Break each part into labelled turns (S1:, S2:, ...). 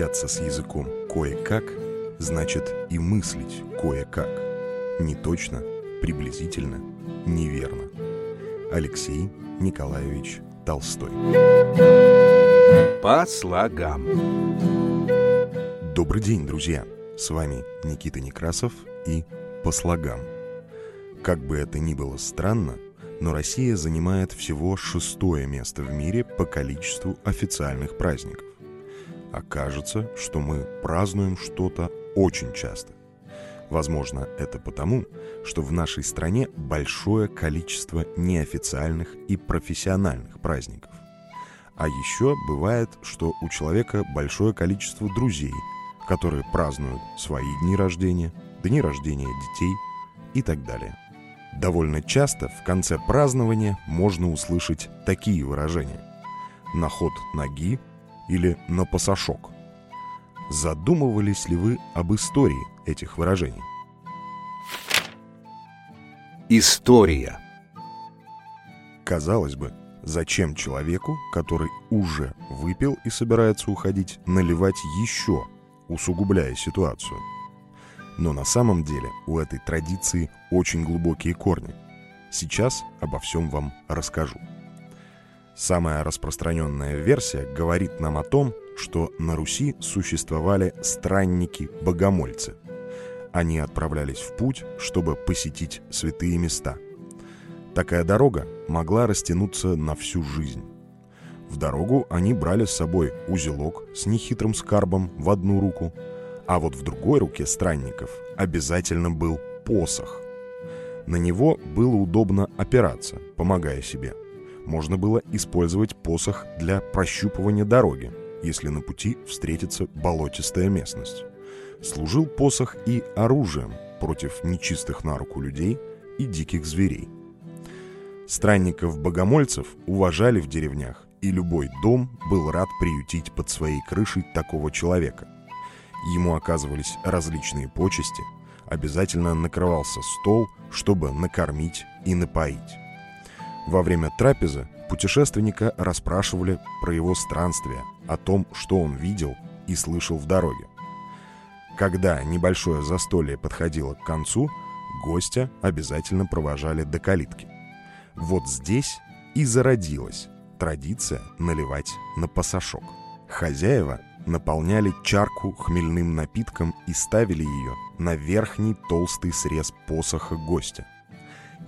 S1: Обращаться с языком кое-как значит и мыслить кое-как. Не точно, приблизительно, неверно. Алексей Николаевич Толстой.
S2: По слогам.
S1: Добрый день, друзья! С вами Никита Некрасов и «По слогам». Как бы это ни было странно, но Россия занимает всего шестое место в мире по количеству официальных праздников. Окажется, что мы празднуем что-то очень часто. Возможно, это потому, что в нашей стране большое количество неофициальных и профессиональных праздников. А еще бывает, что у человека большое количество друзей, которые празднуют свои дни рождения, дни рождения детей и так далее. Довольно часто в конце празднования можно услышать такие выражения. На ход ноги или на пасашок. Задумывались ли вы об истории этих выражений?
S2: История.
S1: Казалось бы, зачем человеку, который уже выпил и собирается уходить, наливать еще, усугубляя ситуацию? Но на самом деле у этой традиции очень глубокие корни. Сейчас обо всем вам расскажу. Самая распространенная версия говорит нам о том, что на Руси существовали странники-богомольцы. Они отправлялись в путь, чтобы посетить святые места. Такая дорога могла растянуться на всю жизнь. В дорогу они брали с собой узелок с нехитрым скарбом в одну руку – а вот в другой руке странников обязательно был посох. На него было удобно опираться, помогая себе. Можно было использовать посох для прощупывания дороги, если на пути встретится болотистая местность. Служил посох и оружием против нечистых на руку людей и диких зверей. Странников-богомольцев уважали в деревнях, и любой дом был рад приютить под своей крышей такого человека – ему оказывались различные почести, обязательно накрывался стол, чтобы накормить и напоить. Во время трапезы путешественника расспрашивали про его странствия, о том, что он видел и слышал в дороге. Когда небольшое застолье подходило к концу, гостя обязательно провожали до калитки. Вот здесь и зародилась традиция наливать на пасашок. Хозяева наполняли чарку хмельным напитком и ставили ее на верхний толстый срез посоха гостя.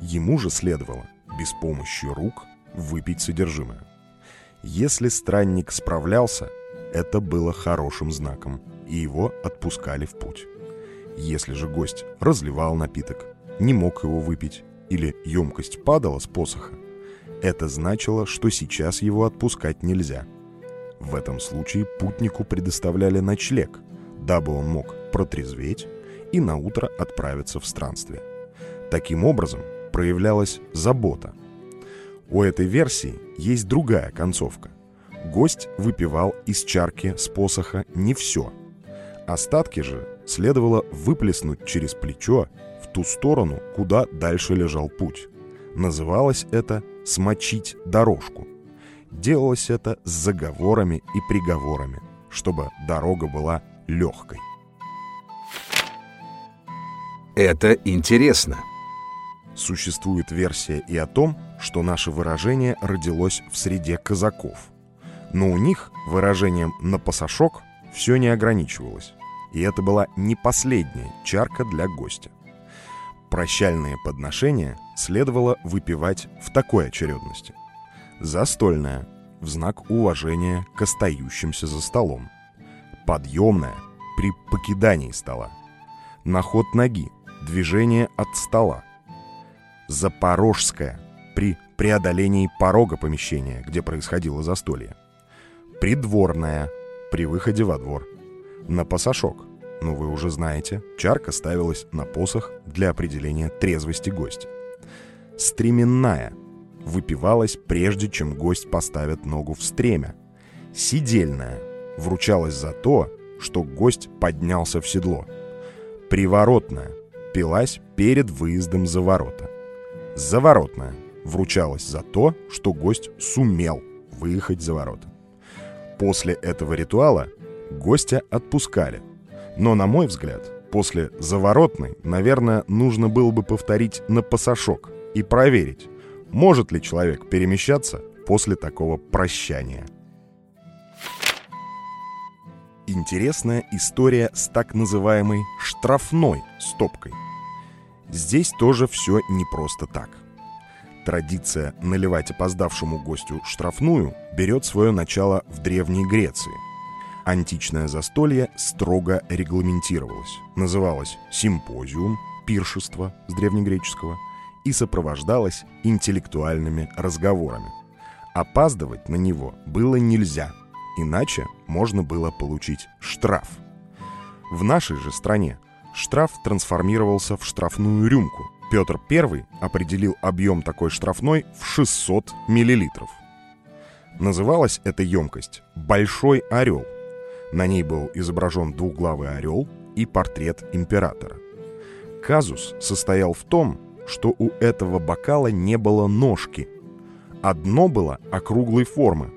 S1: Ему же следовало, без помощи рук, выпить содержимое. Если странник справлялся, это было хорошим знаком, и его отпускали в путь. Если же гость разливал напиток, не мог его выпить, или емкость падала с посоха, это значило, что сейчас его отпускать нельзя – в этом случае путнику предоставляли ночлег, дабы он мог протрезветь и на утро отправиться в странствие. Таким образом проявлялась забота. У этой версии есть другая концовка. Гость выпивал из чарки с посоха не все. Остатки же следовало выплеснуть через плечо в ту сторону, куда дальше лежал путь. Называлось это «смочить дорожку». Делалось это с заговорами и приговорами, чтобы дорога была легкой.
S2: Это интересно.
S1: Существует версия и о том, что наше выражение родилось в среде казаков. Но у них выражением «на пасашок» все не ограничивалось. И это была не последняя чарка для гостя. Прощальные подношения следовало выпивать в такой очередности. Застольная, в знак уважения к остающимся за столом. Подъемная, при покидании стола. Наход ноги, движение от стола. Запорожская, при преодолении порога помещения, где происходило застолье. Придворная, при выходе во двор. На пасашок, ну вы уже знаете, чарка ставилась на посох для определения трезвости гостя. Стременная – выпивалась прежде, чем гость поставит ногу в стремя. Сидельная вручалась за то, что гость поднялся в седло. Приворотная пилась перед выездом за ворота. Заворотная вручалась за то, что гость сумел выехать за ворота. После этого ритуала гостя отпускали. Но, на мой взгляд, после заворотной, наверное, нужно было бы повторить на пасашок и проверить, может ли человек перемещаться после такого прощания. Интересная история с так называемой штрафной стопкой. Здесь тоже все не просто так. Традиция наливать опоздавшему гостю штрафную берет свое начало в Древней Греции. Античное застолье строго регламентировалось. Называлось симпозиум, пиршество с древнегреческого, и сопровождалось интеллектуальными разговорами. Опаздывать на него было нельзя, иначе можно было получить штраф. В нашей же стране штраф трансформировался в штрафную рюмку – Петр I определил объем такой штрафной в 600 миллилитров. Называлась эта емкость «Большой орел». На ней был изображен двуглавый орел и портрет императора. Казус состоял в том, что у этого бокала не было ножки. Одно было округлой формы.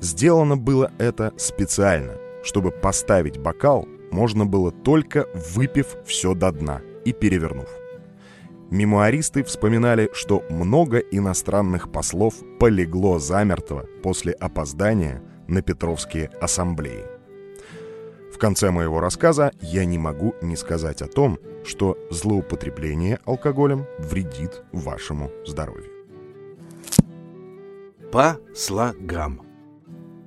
S1: Сделано было это специально, чтобы поставить бокал можно было только выпив все до дна и перевернув. Мемуаристы вспоминали, что много иностранных послов полегло замертво после опоздания на Петровские ассамблеи. В конце моего рассказа я не могу не сказать о том, что злоупотребление алкоголем вредит вашему здоровью.
S2: По слогам.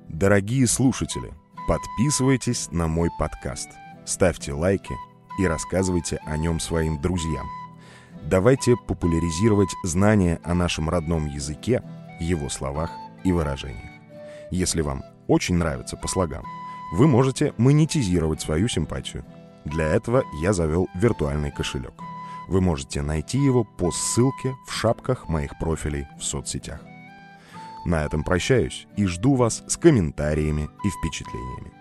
S1: Дорогие слушатели, подписывайтесь на мой подкаст, ставьте лайки и рассказывайте о нем своим друзьям – Давайте популяризировать знания о нашем родном языке, его словах и выражениях. Если вам очень нравится по слогам, вы можете монетизировать свою симпатию. Для этого я завел виртуальный кошелек. Вы можете найти его по ссылке в шапках моих профилей в соцсетях. На этом прощаюсь и жду вас с комментариями и впечатлениями.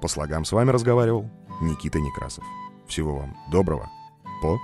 S1: По слогам с вами разговаривал Никита Некрасов. Всего вам доброго. По